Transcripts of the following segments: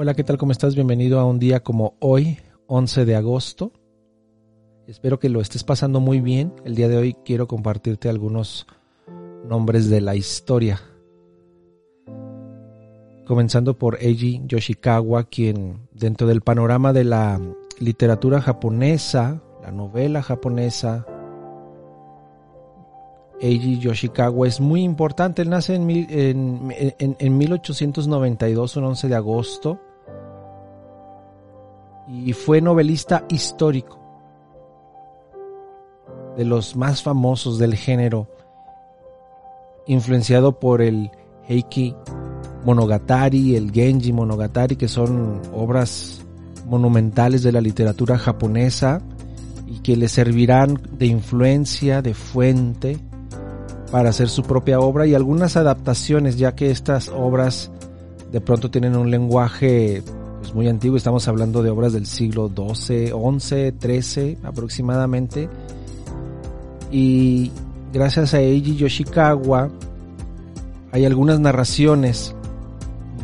Hola, ¿qué tal? ¿Cómo estás? Bienvenido a un día como hoy, 11 de agosto. Espero que lo estés pasando muy bien. El día de hoy quiero compartirte algunos nombres de la historia. Comenzando por Eiji Yoshikawa, quien dentro del panorama de la literatura japonesa, la novela japonesa, Eiji Yoshikawa es muy importante. Él nace en, en, en, en 1892, un 11 de agosto, y fue novelista histórico, de los más famosos del género, influenciado por el Heiki Monogatari, el Genji Monogatari, que son obras monumentales de la literatura japonesa y que le servirán de influencia, de fuente para hacer su propia obra y algunas adaptaciones, ya que estas obras de pronto tienen un lenguaje pues, muy antiguo, estamos hablando de obras del siglo XII, XI, XIII aproximadamente. Y gracias a Eiji Yoshikawa hay algunas narraciones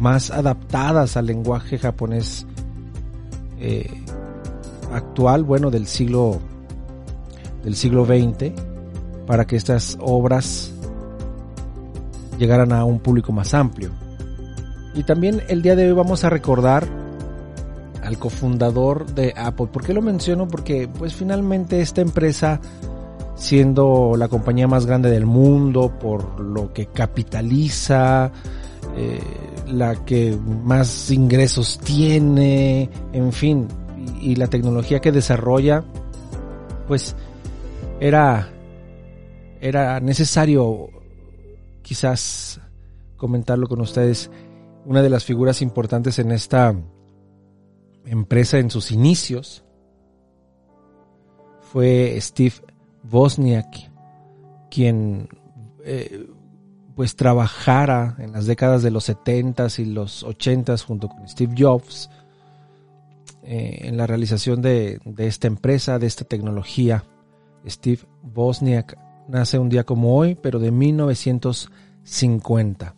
más adaptadas al lenguaje japonés eh, actual, bueno, del siglo del siglo XX, para que estas obras llegaran a un público más amplio. Y también el día de hoy vamos a recordar cofundador de Apple. ¿Por qué lo menciono? Porque pues finalmente esta empresa siendo la compañía más grande del mundo por lo que capitaliza, eh, la que más ingresos tiene, en fin, y, y la tecnología que desarrolla, pues era, era necesario quizás comentarlo con ustedes. Una de las figuras importantes en esta empresa en sus inicios fue Steve Wozniak, quien eh, pues trabajara en las décadas de los 70s y los 80s junto con Steve Jobs eh, en la realización de, de, esta empresa, de esta tecnología. Steve Wozniak nace un día como hoy, pero de 1950.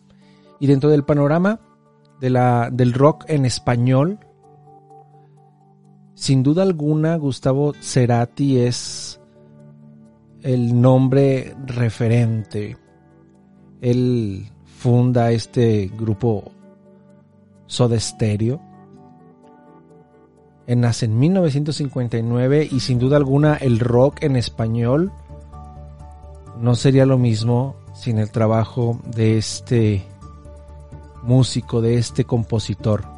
Y dentro del panorama del rock en español, sin duda alguna, Gustavo Cerati es el nombre referente. Él funda este grupo Soda Stereo. Nace en 1959 y sin duda alguna el rock en español no sería lo mismo sin el trabajo de este músico, de este compositor.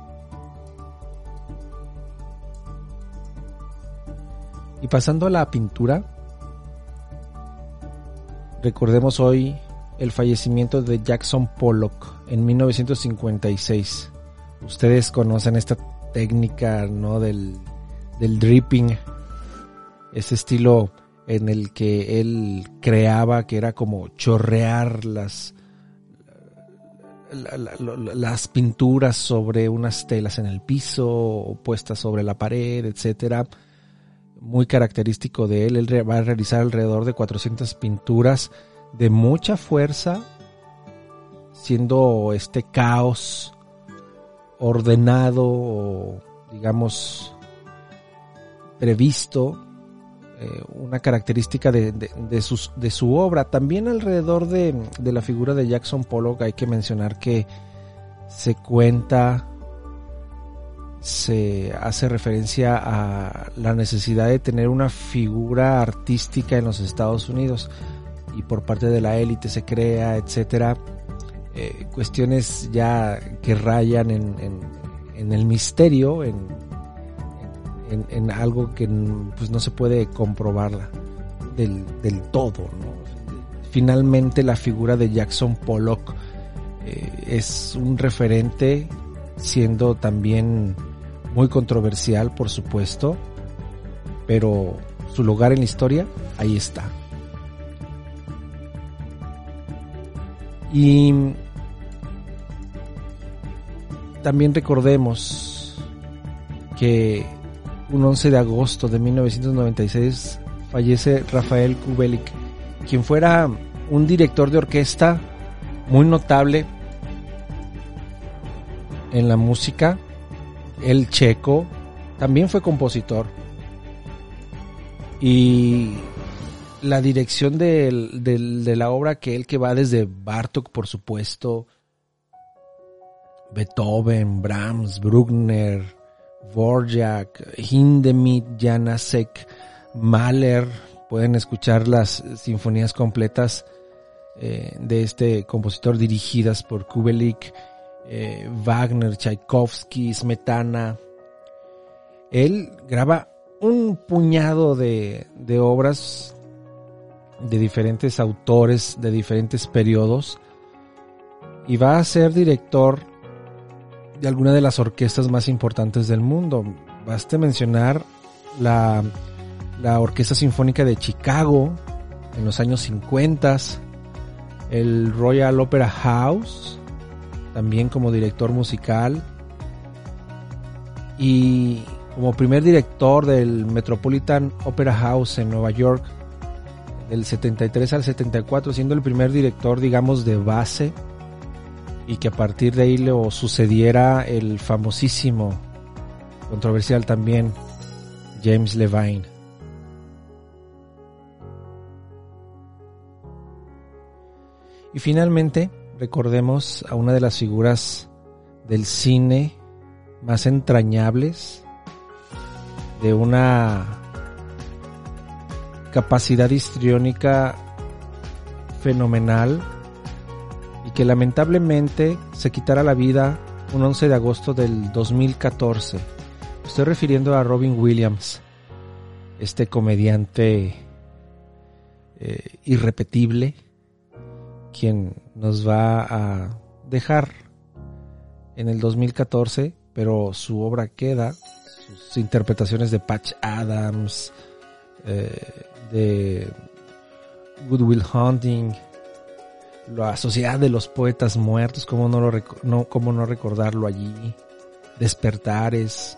Pasando a la pintura, recordemos hoy el fallecimiento de Jackson Pollock en 1956. Ustedes conocen esta técnica, ¿no? Del, del dripping, ese estilo en el que él creaba que era como chorrear las, las pinturas sobre unas telas en el piso puestas sobre la pared, etcétera muy característico de él. Él va a realizar alrededor de 400 pinturas de mucha fuerza, siendo este caos ordenado o digamos previsto eh, una característica de, su obra. También alrededor de, de la figura de Jackson Pollock hay que mencionar que se cuenta se hace referencia a la necesidad de tener una figura artística en los Estados Unidos y por parte de la élite se crea, etcétera, eh, cuestiones ya que rayan en, en, el misterio, en, en, algo que pues, no se puede comprobar del, del todo, ¿no? finalmente la figura de Jackson Pollock eh, es un referente, siendo también muy controversial, por supuesto, pero su lugar en la historia, ahí está. Y también recordemos que un 11 de agosto de 1996 fallece Rafael Kubelik, quien fuera un director de orquesta muy notable en la música, el checo, también fue compositor. Y la dirección de, la obra que él que va desde Bartok, por supuesto, Beethoven, Brahms, Bruckner, Vorjak, Hindemith, Janacek, Mahler. Pueden escuchar las sinfonías completas eh, de este compositor dirigidas por Kubelik, eh, Wagner, Tchaikovsky, Smetana. Él graba un puñado de, obras de diferentes autores, de diferentes periodos, y va a ser director de alguna de las orquestas más importantes del mundo. Baste mencionar la, la Orquesta Sinfónica de Chicago en los años 50, el Royal Opera House, también como director musical, y como primer director del Metropolitan Opera House en Nueva York, del 73 al 74, siendo el primer director, digamos, de base y que a partir de ahí le sucediera el famosísimo, controversial también, James Levine. Y finalmente, recordemos a una de las figuras del cine más entrañables, de una capacidad histriónica fenomenal, que lamentablemente se quitara la vida un 11 de agosto del 2014. Estoy refiriendo a Robin Williams, este comediante eh, irrepetible, quien nos va a dejar en el 2014, pero su obra queda, sus interpretaciones de Patch Adams, eh, de Goodwill Hunting, la Sociedad de los Poetas Muertos, como no, lo, cómo recordarlo allí, Despertares,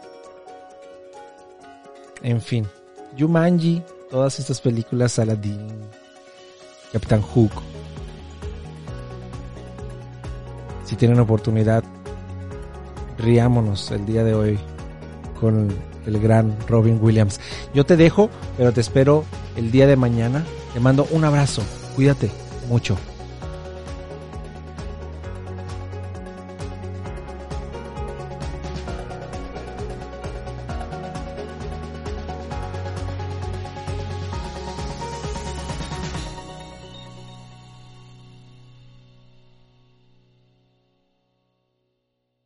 en fin, Jumanji, todas estas películas, Aladdin, Capitán Hook. Si tienen oportunidad, riámonos el día de hoy con el gran Robin Williams. Yo te dejo, pero te espero el día de mañana. Te mando un abrazo. Cuídate mucho.